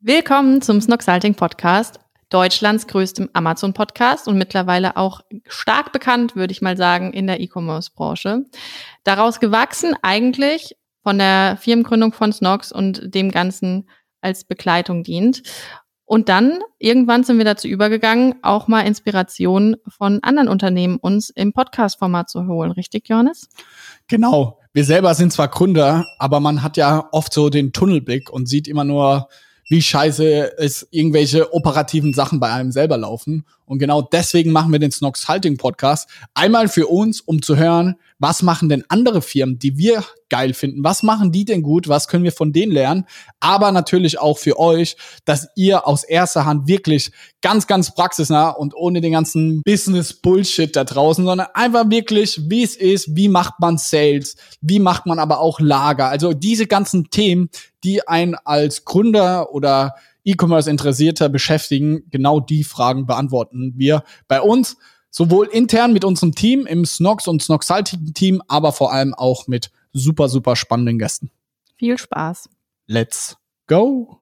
Willkommen zum Snoxalting Podcast, Deutschlands größtem Amazon-Podcast und mittlerweile auch stark bekannt, würde ich mal sagen, in der E-Commerce-Branche. Daraus gewachsen eigentlich von der Firmengründung von Snox und dem Ganzen als Begleitung dient. Und dann irgendwann sind wir dazu übergegangen, auch mal Inspirationen von anderen Unternehmen uns im Podcast-Format zu holen. Richtig, Johannes? Genau. Wir selber sind zwar Gründer, aber man hat ja oft so den Tunnelblick und sieht immer nur wie scheiße es irgendwelche operativen Sachen bei einem selber laufen. Und genau deswegen machen wir den Snox Halting Podcast. Einmal für uns, um zu hören, was machen denn andere Firmen, die wir geil finden? Was machen die denn gut? Was können wir von denen lernen? Aber natürlich auch für euch, dass ihr aus erster Hand wirklich ganz, ganz praxisnah und ohne den ganzen Business-Bullshit da draußen, sondern einfach wirklich, wie es ist, wie macht man Sales, wie macht man aber auch Lager. Also diese ganzen Themen, die einen als Gründer oder E-Commerce-Interessierter beschäftigen, genau die Fragen beantworten wir bei uns sowohl intern mit unserem Team im Snox und Snoxaltigen Team, aber vor allem auch mit super, super spannenden Gästen. Viel Spaß. Let's go.